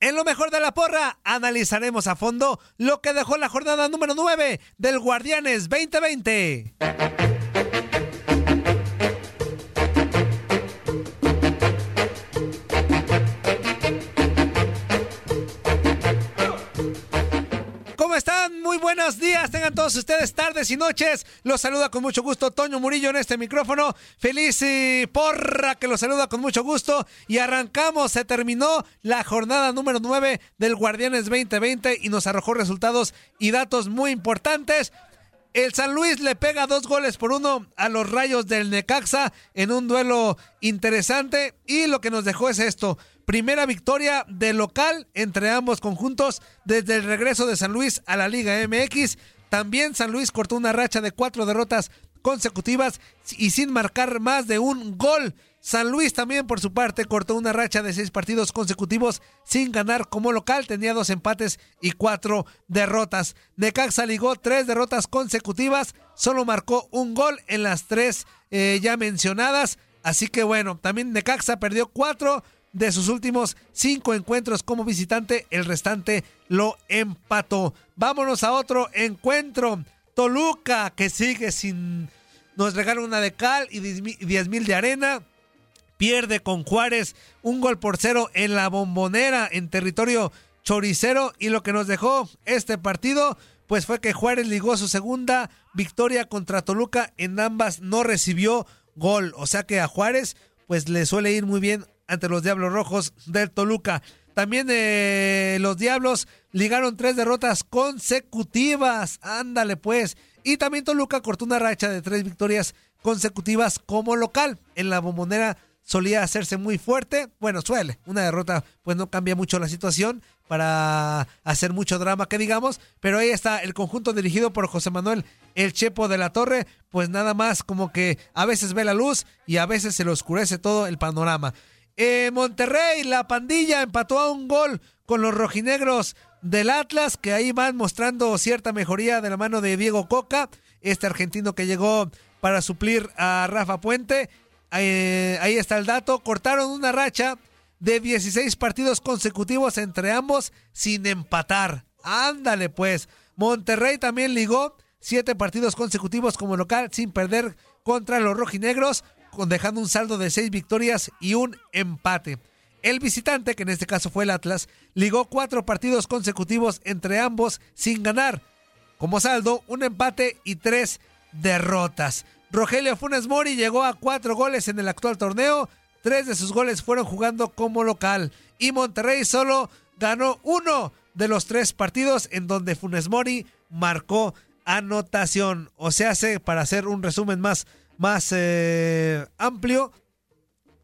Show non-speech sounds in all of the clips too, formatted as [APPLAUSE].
En lo mejor de la porra, analizaremos a fondo lo que dejó la jornada número 9 del Guardianes 2020. Muy buenos días. Tengan todos ustedes tardes y noches. Los saluda con mucho gusto Toño Murillo en este micrófono. Feliz y porra que los saluda con mucho gusto. Y arrancamos. Se terminó la jornada número 9 del Guardianes 2020 y nos arrojó resultados y datos muy importantes. El San Luis le pega dos goles por uno a los rayos del Necaxa en un duelo interesante. Y lo que nos dejó es esto. Primera victoria de local entre ambos conjuntos desde el regreso de San Luis a la Liga MX. También San Luis cortó una racha de cuatro derrotas consecutivas y sin marcar más de un gol. San Luis también por su parte cortó una racha de seis partidos consecutivos sin ganar como local. Tenía dos empates y cuatro derrotas. Necaxa ligó tres derrotas consecutivas. Solo marcó un gol en las tres eh, ya mencionadas. Así que bueno, también Necaxa perdió cuatro de sus últimos cinco encuentros como visitante, el restante lo empató. Vámonos a otro encuentro. Toluca, que sigue sin... Nos regala una de cal y diez mil de arena. Pierde con Juárez un gol por cero en la bombonera en territorio choricero. Y lo que nos dejó este partido, pues fue que Juárez ligó su segunda victoria contra Toluca. En ambas no recibió gol. O sea que a Juárez, pues le suele ir muy bien ante los Diablos Rojos del Toluca. También eh, los Diablos ligaron tres derrotas consecutivas. Ándale pues. Y también Toluca cortó una racha de tres victorias consecutivas como local. En la bombonera solía hacerse muy fuerte. Bueno, suele. Una derrota pues no cambia mucho la situación para hacer mucho drama que digamos. Pero ahí está el conjunto dirigido por José Manuel El Chepo de la Torre. Pues nada más como que a veces ve la luz y a veces se le oscurece todo el panorama. Eh, Monterrey, la pandilla empató a un gol con los rojinegros del Atlas, que ahí van mostrando cierta mejoría de la mano de Diego Coca, este argentino que llegó para suplir a Rafa Puente. Ahí está el dato. Cortaron una racha de 16 partidos consecutivos entre ambos sin empatar. Ándale pues. Monterrey también ligó siete partidos consecutivos como local sin perder contra los rojinegros dejando un saldo de seis victorias y un empate. El visitante, que en este caso fue el Atlas, ligó cuatro partidos consecutivos entre ambos sin ganar. Como saldo, un empate y tres derrotas. Rogelio Funes Mori llegó a cuatro goles en el actual torneo, tres de sus goles fueron jugando como local. Y Monterrey solo ganó uno de los tres partidos en donde Funes Mori marcó anotación. O sea, para hacer un resumen más, más eh, amplio,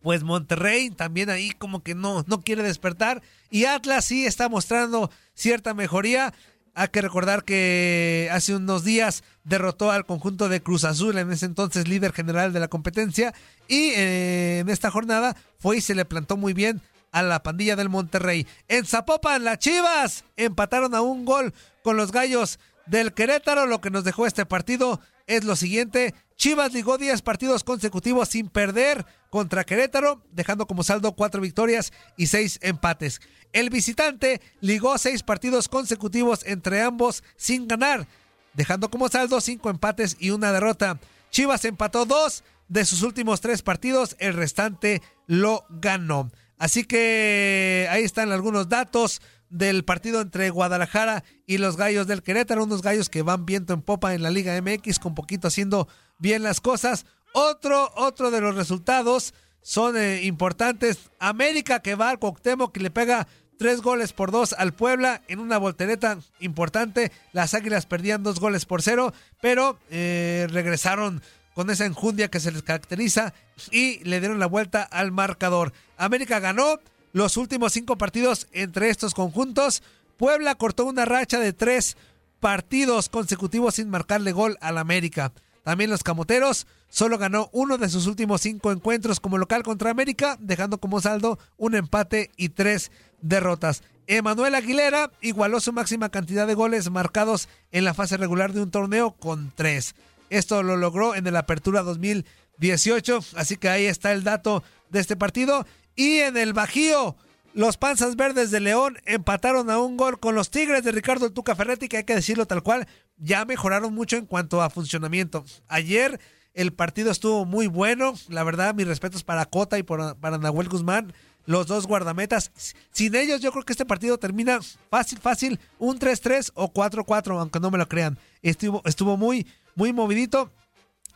pues Monterrey también ahí como que no, no quiere despertar. Y Atlas sí está mostrando cierta mejoría. Hay que recordar que hace unos días derrotó al conjunto de Cruz Azul, en ese entonces líder general de la competencia, y eh, en esta jornada fue y se le plantó muy bien a la pandilla del Monterrey. En Zapopan, las Chivas empataron a un gol con los Gallos del Querétaro. Lo que nos dejó este partido es lo siguiente. Chivas ligó 10 partidos consecutivos sin perder contra Querétaro, dejando como saldo 4 victorias y 6 empates. El visitante ligó 6 partidos consecutivos entre ambos sin ganar, dejando como saldo 5 empates y una derrota. Chivas empató 2 de sus últimos 3 partidos, el restante lo ganó. Así que ahí están algunos datos del partido entre Guadalajara y los Gallos del Querétaro, unos gallos que van viento en popa en la Liga MX, con poquito haciendo bien las cosas. Otro, otro de los resultados son eh, importantes. América que va al Cuauhtémoc que le pega tres goles por dos al Puebla en una voltereta importante. Las Águilas perdían dos goles por cero, pero eh, regresaron con esa enjundia que se les caracteriza y le dieron la vuelta al marcador. América ganó los últimos cinco partidos entre estos conjuntos. Puebla cortó una racha de tres partidos consecutivos sin marcarle gol al América. También los Camoteros solo ganó uno de sus últimos cinco encuentros como local contra América, dejando como saldo un empate y tres derrotas. Emanuel Aguilera igualó su máxima cantidad de goles marcados en la fase regular de un torneo con tres. Esto lo logró en el Apertura 2018, así que ahí está el dato de este partido. Y en el Bajío, los Panzas Verdes de León empataron a un gol con los Tigres de Ricardo Tuca Ferretti, que hay que decirlo tal cual, ya mejoraron mucho en cuanto a funcionamiento. Ayer el partido estuvo muy bueno, la verdad, mis respetos para Cota y para Nahuel Guzmán, los dos guardametas. Sin ellos yo creo que este partido termina fácil, fácil, un 3-3 o 4-4, aunque no me lo crean. Estuvo, estuvo muy, muy movidito.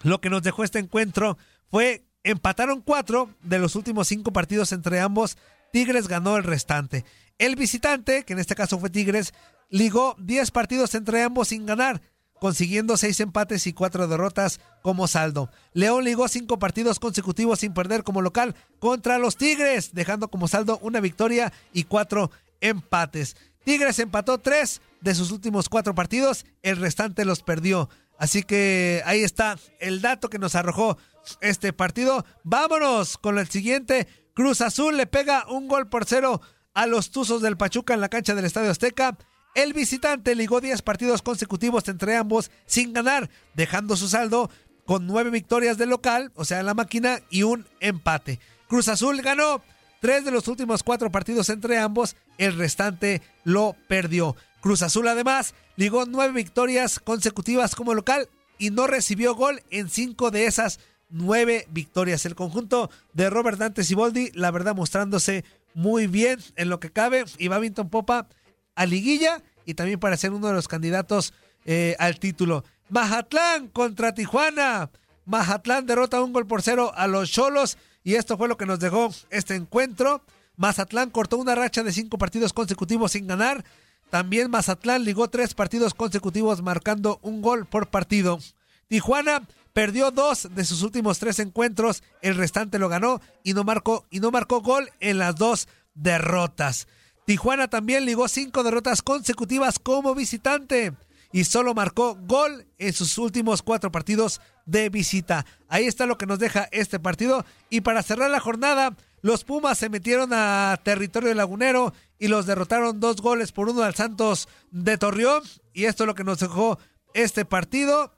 Lo que nos dejó este encuentro fue empataron cuatro de los últimos cinco partidos entre ambos. Tigres ganó el restante. El visitante, que en este caso fue Tigres, ligó 10 partidos entre ambos sin ganar, consiguiendo seis empates y cuatro derrotas como saldo. León ligó cinco partidos consecutivos sin perder como local contra los Tigres, dejando como saldo una victoria y cuatro empates. Tigres empató tres de sus últimos cuatro partidos, el restante los perdió. Así que ahí está el dato que nos arrojó este partido. Vámonos con el siguiente. Cruz Azul le pega un gol por cero a los Tuzos del Pachuca en la cancha del Estadio Azteca. El visitante ligó 10 partidos consecutivos entre ambos sin ganar, dejando su saldo con nueve victorias del local, o sea, en la máquina, y un empate. Cruz Azul ganó tres de los últimos cuatro partidos entre ambos, el restante lo perdió. Cruz Azul además ligó nueve victorias consecutivas como local y no recibió gol en cinco de esas nueve victorias. El conjunto de Robert Dante Siboldi, la verdad, mostrándose muy bien en lo que cabe. Y Babington Popa a liguilla y también para ser uno de los candidatos eh, al título. Mazatlán contra Tijuana. Mazatlán derrota un gol por cero a los Cholos y esto fue lo que nos dejó este encuentro. Mazatlán cortó una racha de cinco partidos consecutivos sin ganar. También Mazatlán ligó tres partidos consecutivos marcando un gol por partido. Tijuana Perdió dos de sus últimos tres encuentros, el restante lo ganó y no marcó, y no marcó gol en las dos derrotas. Tijuana también ligó cinco derrotas consecutivas como visitante y solo marcó gol en sus últimos cuatro partidos de visita. Ahí está lo que nos deja este partido. Y para cerrar la jornada, los Pumas se metieron a territorio lagunero y los derrotaron dos goles por uno al Santos de Torreón. Y esto es lo que nos dejó este partido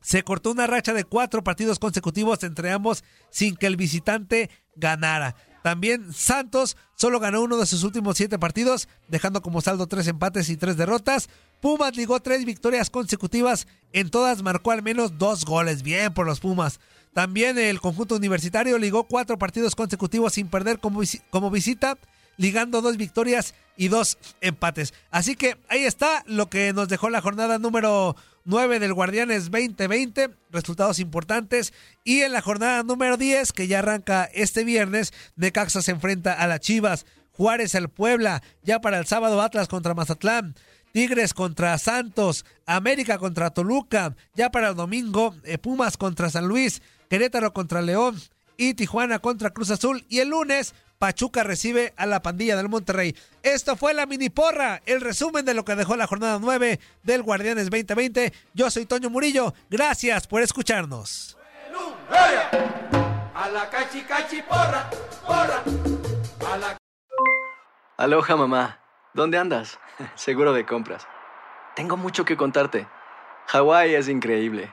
se cortó una racha de cuatro partidos consecutivos entre ambos sin que el visitante ganara. También Santos solo ganó uno de sus últimos siete partidos, dejando como saldo tres empates y tres derrotas. Pumas ligó tres victorias consecutivas, en todas marcó al menos dos goles. Bien por los Pumas. También el conjunto universitario ligó cuatro partidos consecutivos sin perder como, como visita, ligando dos victorias y dos empates. Así que ahí está lo que nos dejó la jornada número 9 del Guardianes 2020, resultados importantes. Y en la jornada número 10, que ya arranca este viernes, Necaxa se enfrenta a las Chivas, Juárez al Puebla, ya para el sábado Atlas contra Mazatlán. Tigres contra Santos, América contra Toluca, ya para el domingo eh, Pumas contra San Luis, Querétaro contra León y Tijuana contra Cruz Azul. Y el lunes Pachuca recibe a la pandilla del Monterrey. Esto fue la mini porra, el resumen de lo que dejó la jornada 9 del Guardianes 2020. Yo soy Toño Murillo, gracias por escucharnos. A la cachi cachi porra, porra. A la... Aloha mamá, ¿dónde andas? [LAUGHS] Seguro de compras. Tengo mucho que contarte. Hawái es increíble.